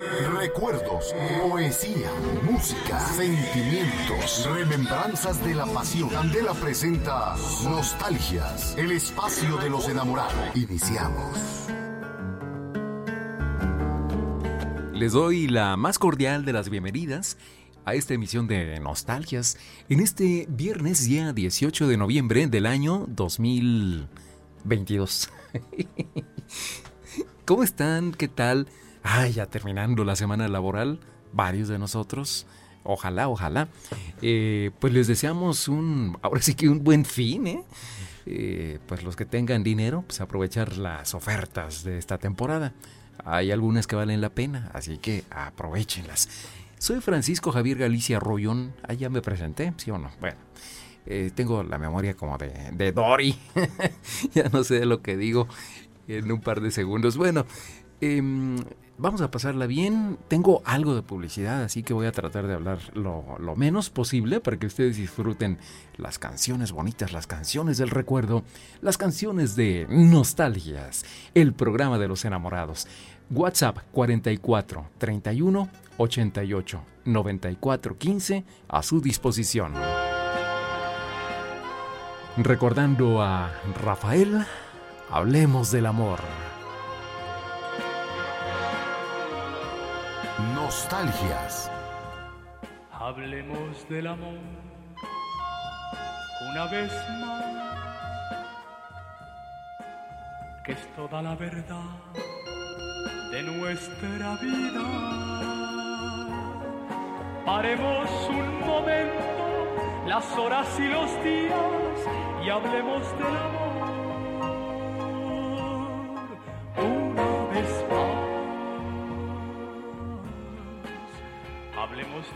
Recuerdos, poesía, música, sentimientos, remembranzas de la pasión. Candela presenta Nostalgias, el espacio de los enamorados. Iniciamos. Les doy la más cordial de las bienvenidas a esta emisión de Nostalgias en este viernes día 18 de noviembre del año 2022. ¿Cómo están? ¿Qué tal? Ay, ya terminando la semana laboral, varios de nosotros, ojalá, ojalá, eh, pues les deseamos un, ahora sí que un buen fin, ¿eh? ¿eh? pues los que tengan dinero, pues aprovechar las ofertas de esta temporada. Hay algunas que valen la pena, así que aprovechenlas. Soy Francisco Javier Galicia Rollón, ah, ya me presenté, ¿sí o no? Bueno. Eh, tengo la memoria como de, de Dory. ya no sé lo que digo en un par de segundos. Bueno, eh, vamos a pasarla bien. Tengo algo de publicidad, así que voy a tratar de hablar lo, menos posible para que ustedes disfruten las canciones bonitas, las canciones del recuerdo, las canciones de nostalgias, el programa de los enamorados. WhatsApp 44 31 88 94 15 a su disposición. Recordando a Rafael, hablemos del amor. Nostalgias. Hablemos del amor una vez más, que es toda la verdad de nuestra vida. Paremos un momento las horas y los días y hablemos del amor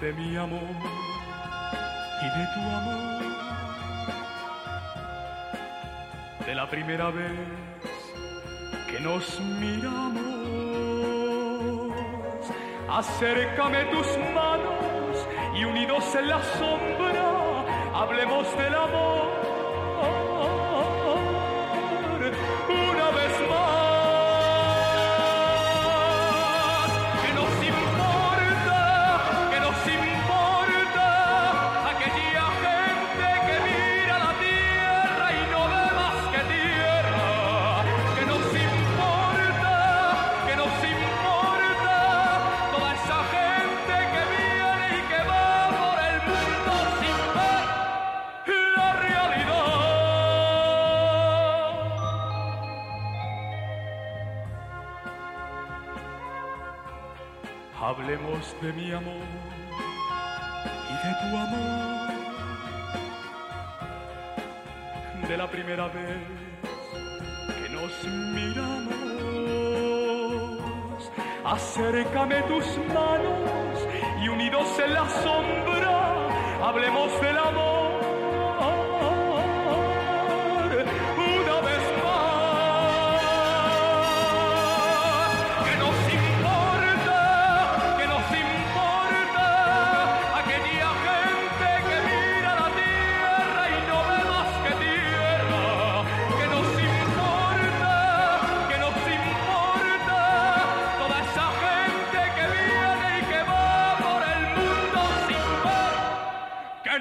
de mi amor y de tu amor. De la primera vez que nos miramos, acércame tus manos y unidos en la sombra, hablemos del amor de mi amor y de tu amor. De la primera vez que nos miramos, acércame tus manos y unidos en la sombra, hablemos del amor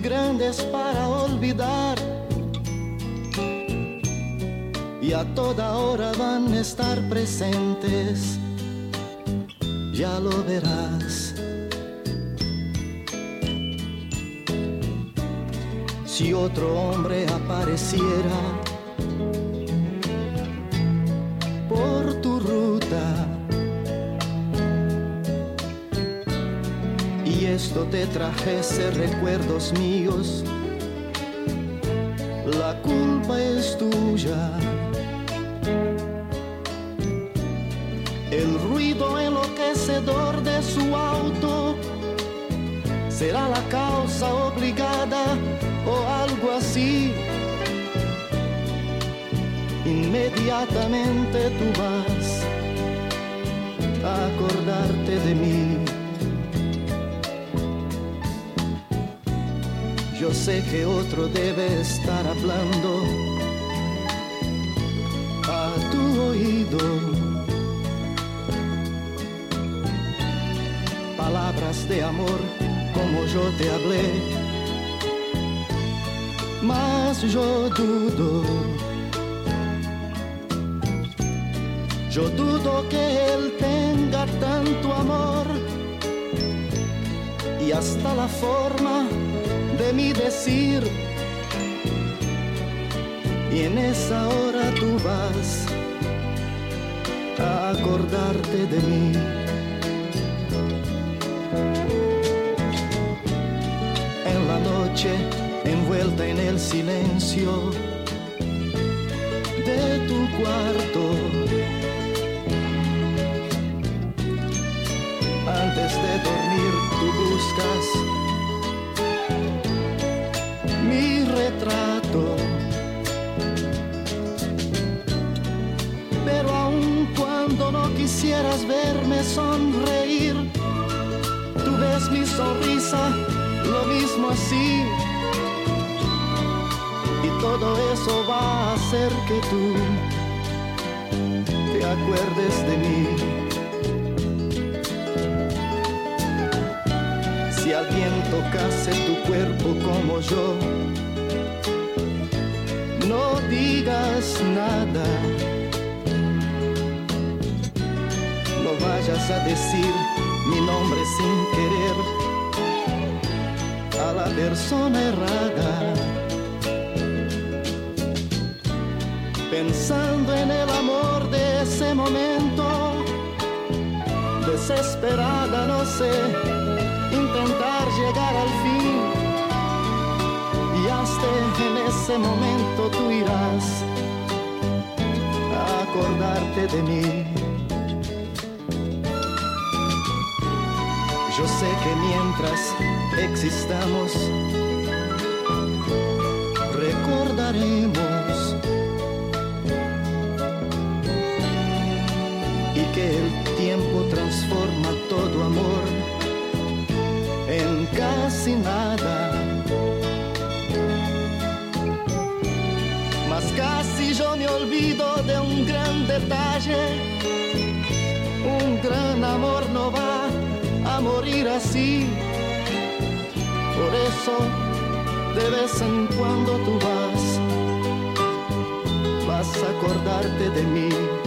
grandes para olvidar. Y a toda hora van a estar presentes. Ya lo verás. si otro hombre apareciera por tu ruta esto te trajese recuerdos míos, la culpa es tuya. El ruido enloquecedor de su auto será la causa obligada o algo así. Inmediatamente tú vas a acordarte de mí. Yo sé que otro debe estar hablando a tu oído. Palabras de amor como yo te hablé mas yo dudo. Yo dudo que él tenga tanto amor y hasta la forma de mi decir. Y en esa hora tú vas a acordarte de mí. En la noche envuelta en el silencio de tu cuarto. Antes de dormir tú buscas retrato. Pero aun cuando no quisieras verme sonreír, tú ves mi sonrisa lo mismo así todo eso va a hacer que tú te acuerdes de mí. Si alguien tocase tu cuerpo como yo, no digas nada. No vayas a decir mi nombre sin querer a la persona errada pensando en el amor de ese momento, desesperada, no sé, intentar llegar al fin. Y en ese momento tú irás a acordarte de mí. Yo sé que mientras existamos, recordaremos el tiempo transforma todo amor en casi nada. De un gran detalle. Un gran amor no va a morir así. Por eso de vez en cuando tú vas, vas a acordarte de mí.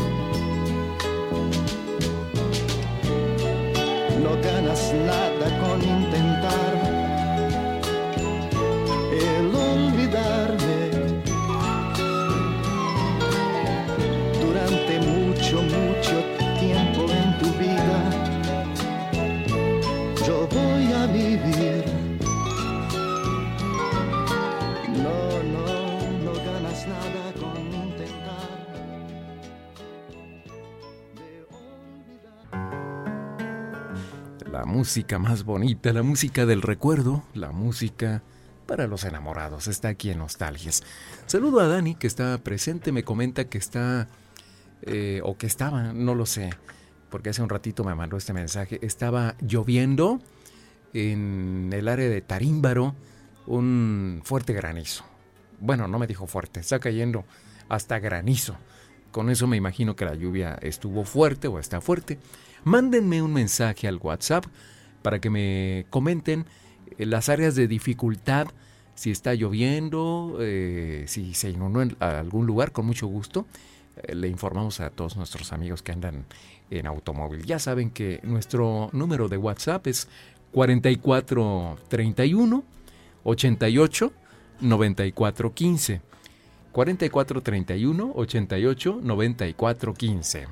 La música más bonita, la música del recuerdo, la música para los enamorados. Está aquí en Nostalgias. Saludo a Dani que está presente, me comenta que está, eh, o que estaba, no lo sé, porque hace un ratito me mandó este mensaje, estaba lloviendo en el área de Tarímbaro un fuerte granizo. Bueno, no me dijo fuerte, está cayendo hasta granizo. Con eso me imagino que la lluvia estuvo fuerte o está fuerte. Mándenme un mensaje al WhatsApp para que me comenten eh, las áreas de dificultad, si está lloviendo, eh, si se inundó en algún lugar, con mucho gusto. Eh, le informamos a todos nuestros amigos que andan en automóvil. Ya saben que nuestro número de WhatsApp es 4431 88 94 15. 4431 88 94 15.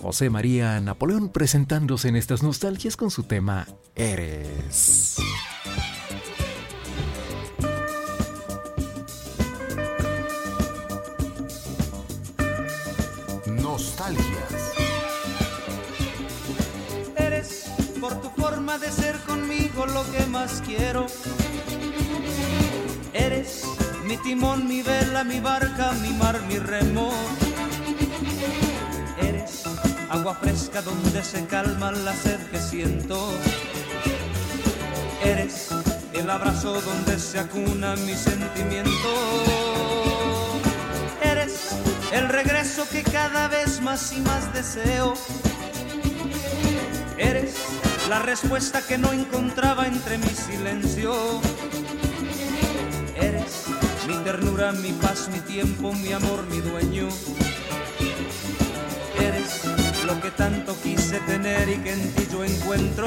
José María Napoleón presentándose en estas nostalgias con su tema Eres. Nostalgias. Eres por tu forma de ser conmigo lo que más quiero. Eres mi timón, mi vela, mi barca, mi mar, mi remo. Agua fresca donde se calma la sed que siento. Eres el abrazo donde se acuna mi sentimiento. Eres el regreso que cada vez más y más deseo. Eres la respuesta que no encontraba entre mi silencio. Eres mi ternura, mi paz, mi tiempo, mi amor, mi dueño. Tanto quise tener y que en ti yo encuentro.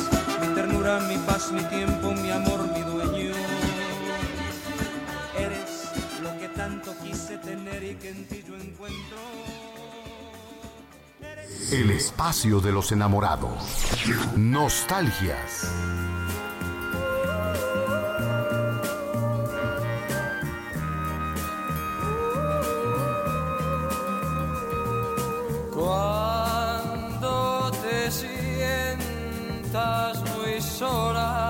ternura, mi paz, mi tiempo, mi amor, mi dueño. Eres lo que tanto quise tener y que en ti yo encuentro. El espacio de los enamorados. Nostalgias. Cuando te sientas sola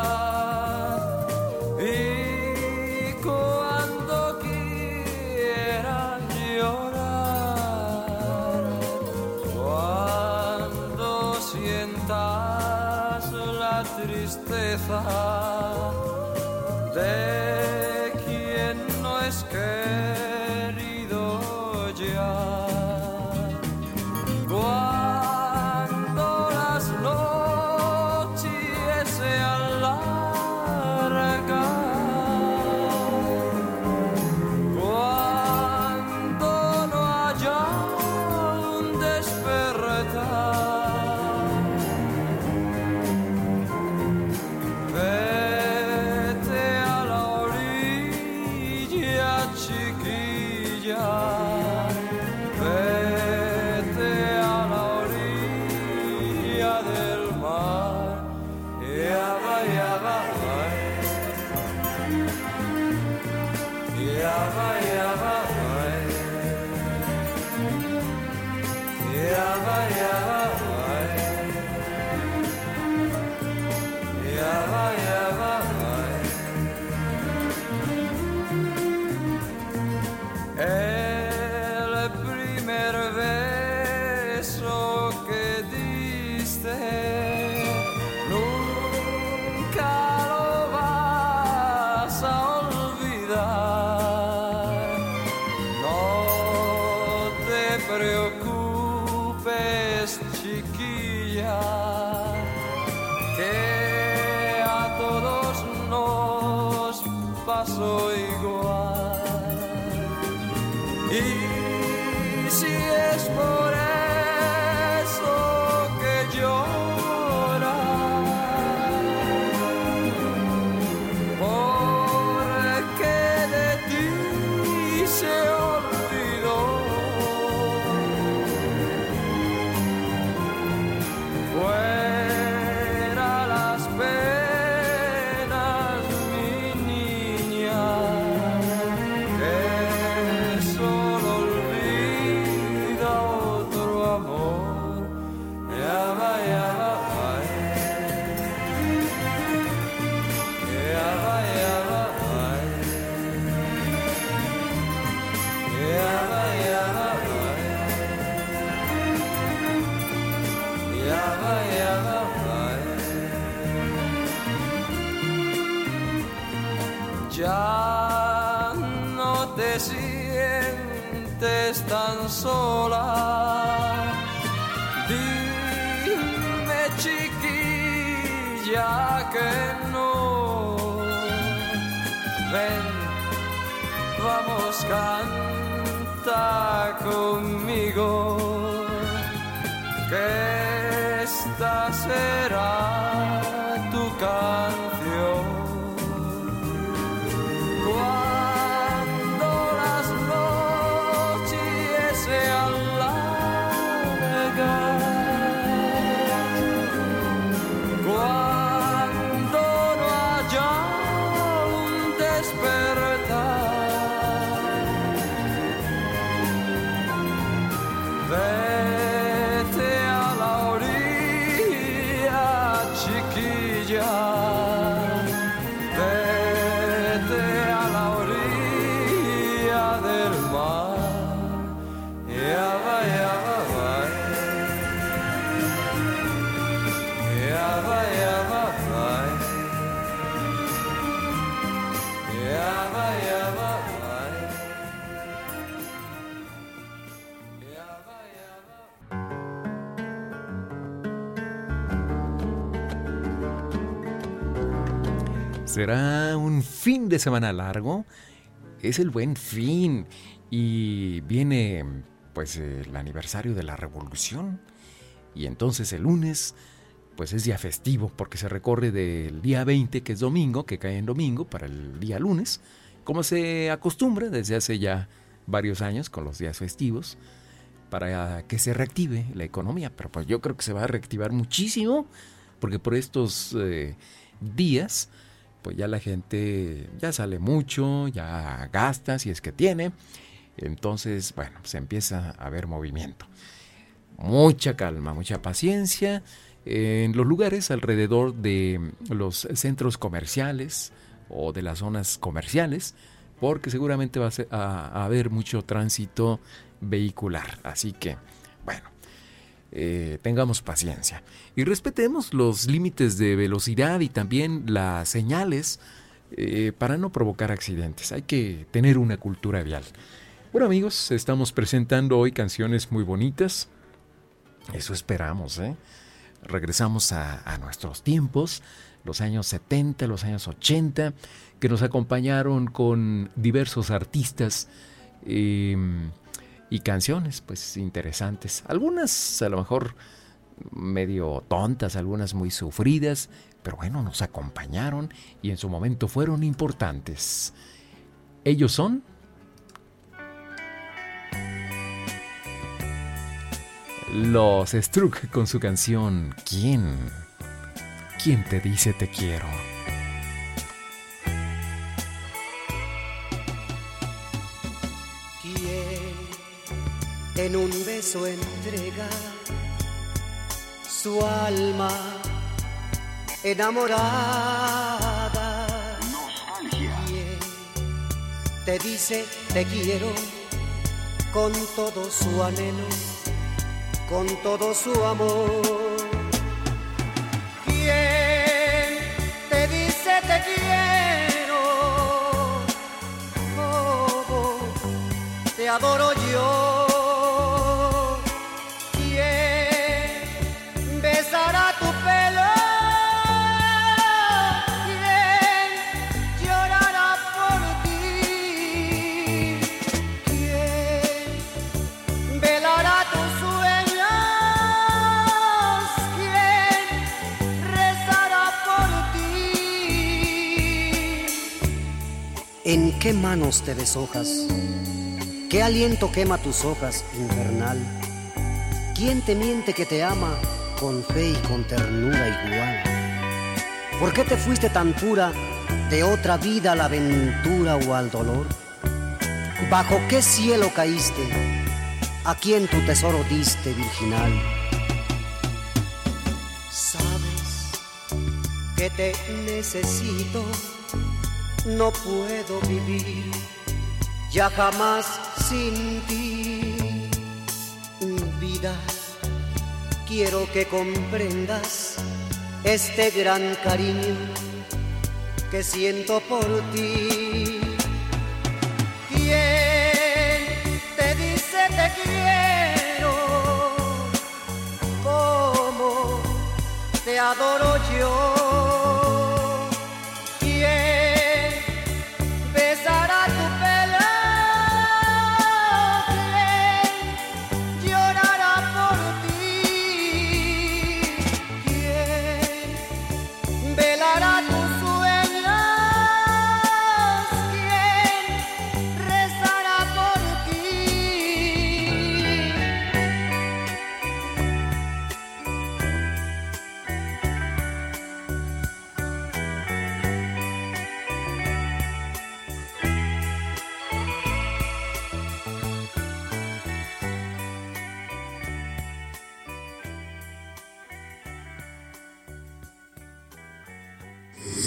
vamos, canta conmigo que esta será tu canción. Será un fin de semana largo. Es el buen fin. Y viene pues el aniversario de la revolución. Y entonces el lunes pues es día festivo porque se recorre del día 20 que es domingo, que cae en domingo, para el día lunes, como se acostumbra desde hace ya varios años con los días festivos, para que se reactive la economía. Pero pues yo creo que se va a reactivar muchísimo porque por estos eh, días pues ya la gente ya sale mucho, ya gasta si es que tiene. Entonces, bueno, se empieza a ver movimiento. Mucha calma, mucha paciencia en los lugares alrededor de los centros comerciales o de las zonas comerciales, porque seguramente va a, a haber mucho tránsito vehicular. Así que, bueno, eh, tengamos paciencia y respetemos los límites de velocidad y también las señales eh, para no provocar accidentes. Hay que tener una cultura vial. Bueno amigos, estamos presentando hoy canciones muy bonitas. Eso esperamos, ¿eh? Regresamos a, nuestros tiempos, los años 70, los años 80, que nos acompañaron con diversos artistas eh, y canciones, pues interesantes. Algunas a lo mejor medio tontas, algunas muy sufridas, pero bueno, nos acompañaron y en su momento fueron importantes. Ellos son Los Struck con su canción ¿Quién? ¿Quién te dice te quiero? En un beso entrega su alma enamorada? ¿Quién te dice te quiero con todo su anhelo, con todo su amor? ¿Quién te dice te quiero? como te adoro yo. Qué manos te deshojas? ¿Qué aliento quema tus hojas, infernal? ¿Quién te miente que te ama con fe y con ternura igual? ¿Por qué te fuiste tan pura de otra vida a la aventura o al dolor? ¿Bajo qué cielo caíste? ¿A quién tu tesoro diste, virginal? Sabes que te necesito, no puedo vivir ya jamás sin ti. Vida, quiero que comprendas este gran cariño que siento por ti. ¿Quién te dice te quiero? ¿Cómo te adoro yo?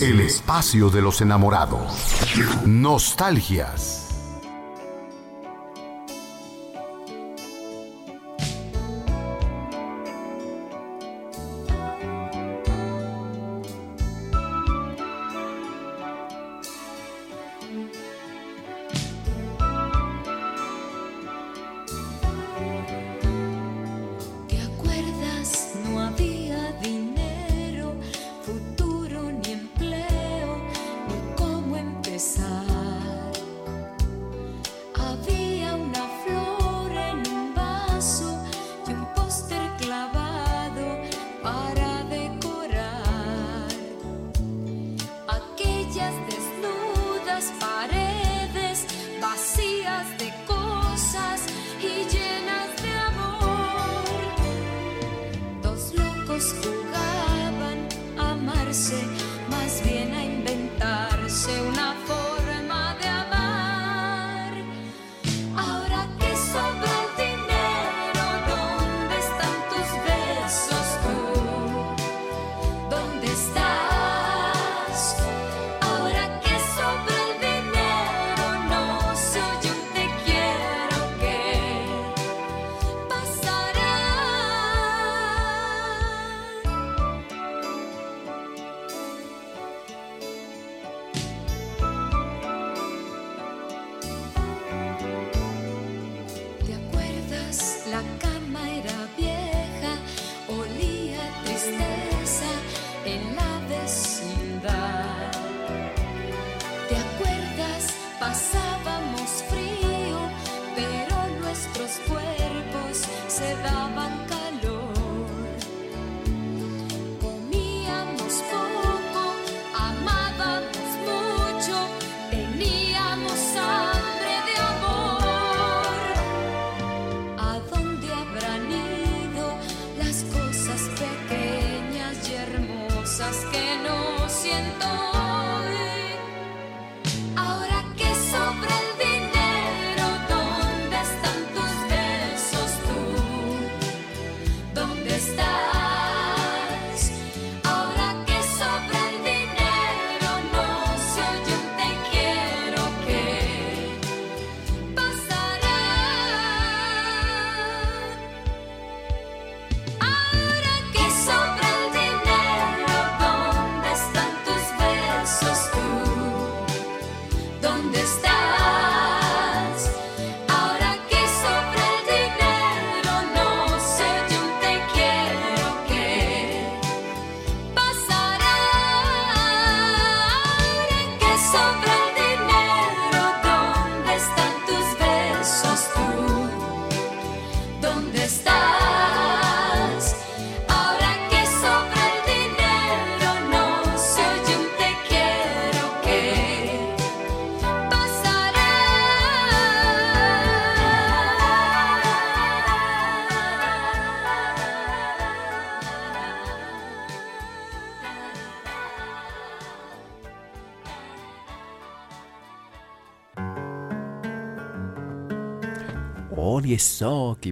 El espacio de los enamorados. Nostalgias.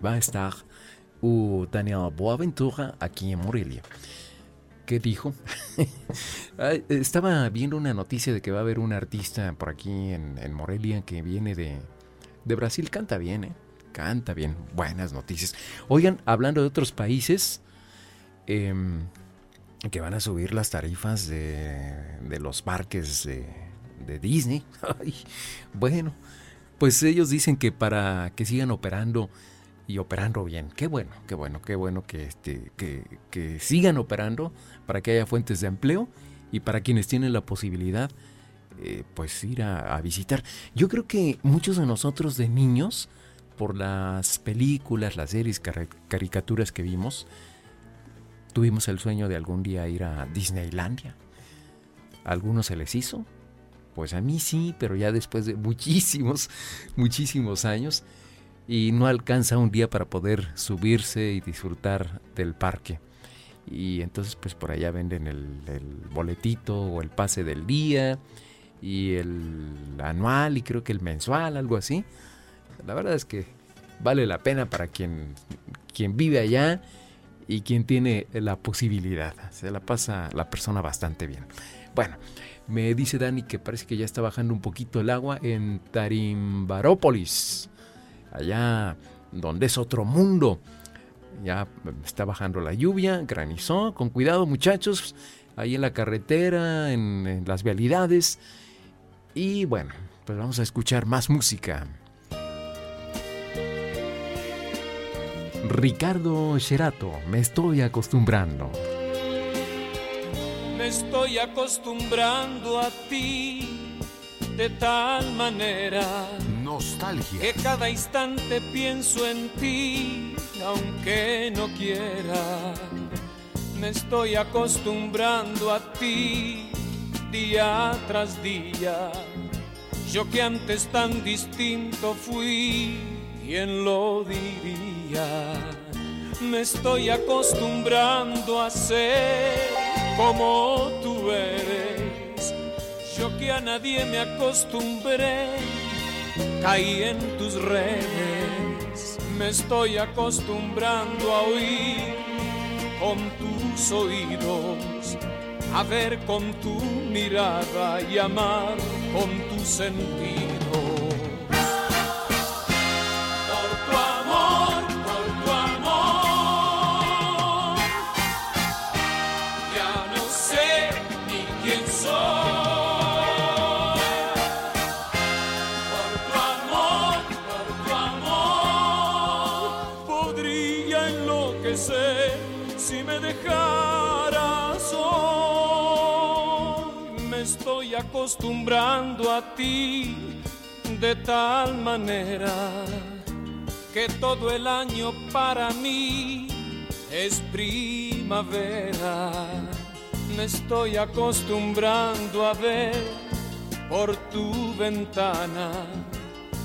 Va a estar Daniel Boaventura aquí en Morelia. ¿Qué dijo? Estaba viendo una noticia de que va a haber un artista por aquí en, Morelia que viene de, de Brasil. Canta bien, ¿eh? Canta bien. Buenas noticias. Oigan, hablando de otros países, em, que van a subir las tarifas de, de los parques de, de Disney. Bueno, pues ellos dicen que para que sigan operando y operando bien. Qué bueno, qué bueno, qué bueno que, este, que, que sigan operando para que haya fuentes de empleo y para quienes tienen la posibilidad, eh, pues ir a, visitar. Yo creo que muchos de nosotros de niños, por las películas, las series, car- caricaturas que vimos, tuvimos el sueño de algún día ir a Disneylandia. ¿A algunos se les hizo? Pues a mí sí, pero ya después de muchísimos, muchísimos años. Y no alcanza un día para poder subirse y disfrutar del parque. Y entonces pues por allá venden el, boletito o el pase del día y el anual y creo que el mensual, algo así. La verdad es que vale la pena para quien, quien vive allá y quien tiene la posibilidad. Se la pasa la persona bastante bien. Bueno, me dice Dani que parece que ya está bajando un poquito el agua en Tarimbarópolis, allá donde es otro mundo. Ya está bajando la lluvia, granizó, con cuidado muchachos, ahí en la carretera, en, las vialidades. Y bueno, pues vamos a escuchar más música. Ricardo Sherato, me estoy acostumbrando. Me estoy acostumbrando a ti de tal manera Nostalgia. que cada instante pienso en ti, aunque no quiera. Me estoy acostumbrando a ti día tras día. Yo que antes tan distinto fui, ¿quién lo diría? Me estoy acostumbrando a ser como tú eres. Yo que a nadie me acostumbré, caí en tus redes. Me estoy acostumbrando a oír con tus oídos, a ver con tu mirada y amar con tu sentido. Acostumbrando a ti de tal manera que todo el año para mí es primavera. Me estoy acostumbrando a ver por tu ventana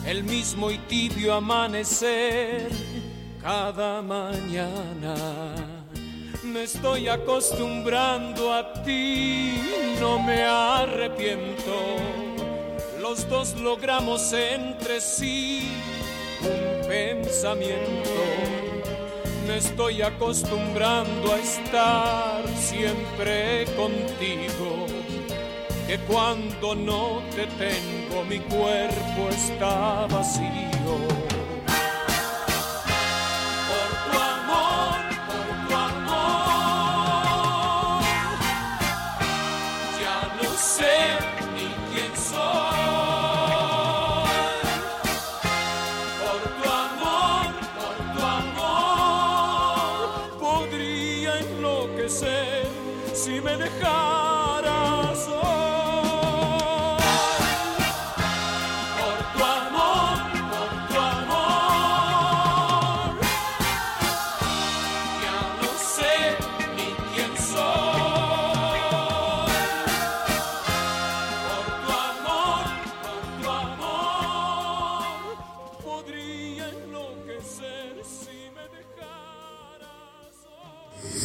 el mismo y tibio amanecer cada mañana. Me estoy acostumbrando a ti, no me arrepiento. Los dos logramos entre sí un pensamiento. Me estoy acostumbrando a estar siempre contigo. Que cuando no te tengo mi cuerpo está vacío.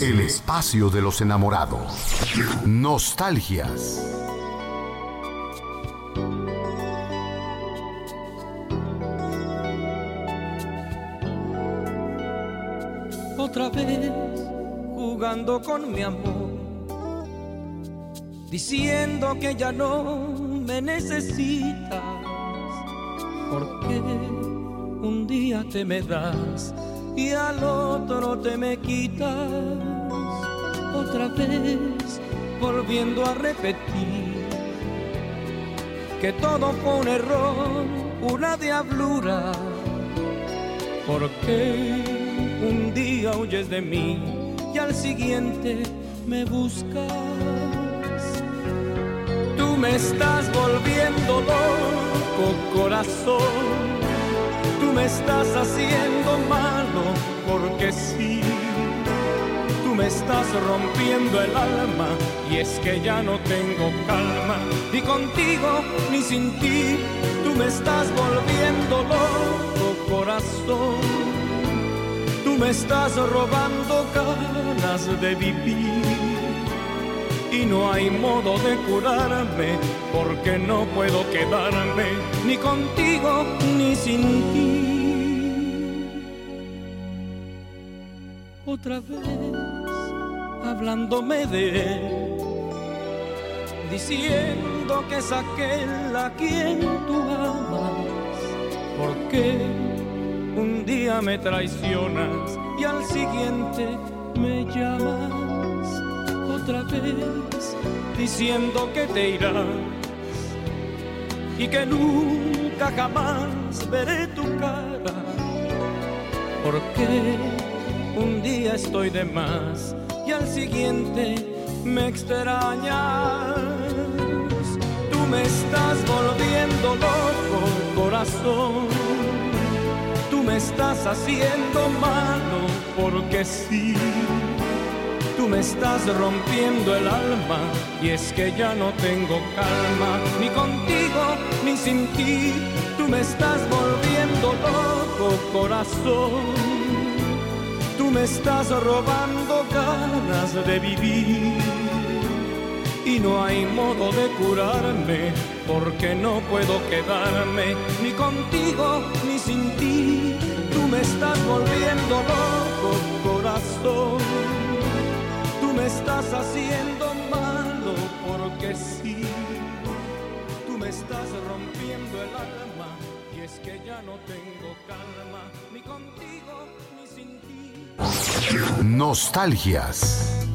El espacio de los enamorados. Nostalgias. otra vez jugando con mi amor, diciendo que ya no me necesitas, porque un día te me das y al otro te me quitas, otra vez volviendo a repetir que todo fue un error, una diablura, porque un día huyes de mí y al siguiente me buscas. Tú me estás volviendo loco, corazón. Tú me estás haciendo malo porque sí. Me estás rompiendo el alma y es que ya no tengo calma. Ni contigo ni sin ti. Tú me estás volviendo loco, corazón. Tú me estás robando ganas de vivir y no hay modo de curarme porque no puedo quedarme ni contigo ni sin ti. Otra vez hablándome de él, diciendo que es aquel a quien tú amas, porque un día me traicionas y al siguiente me llamas otra vez diciendo que te irás y que nunca jamás veré tu cara porque un día estoy de más al siguiente me extrañas. Tú me estás volviendo loco corazón. Tú me estás haciendo malo porque sí. Tú me estás rompiendo el alma y es que ya no tengo calma ni contigo ni sin ti. Tú me estás volviendo loco corazón. Tú me estás robando ganas de vivir y no hay modo de curarme porque no puedo quedarme ni contigo ni sin ti tú me estás volviendo loco corazón tú me estás haciendo malo porque sí. Tú me estás rompiendo el alma y es que ya no tengo calma ni contigo ni sin ti. Nostalgias.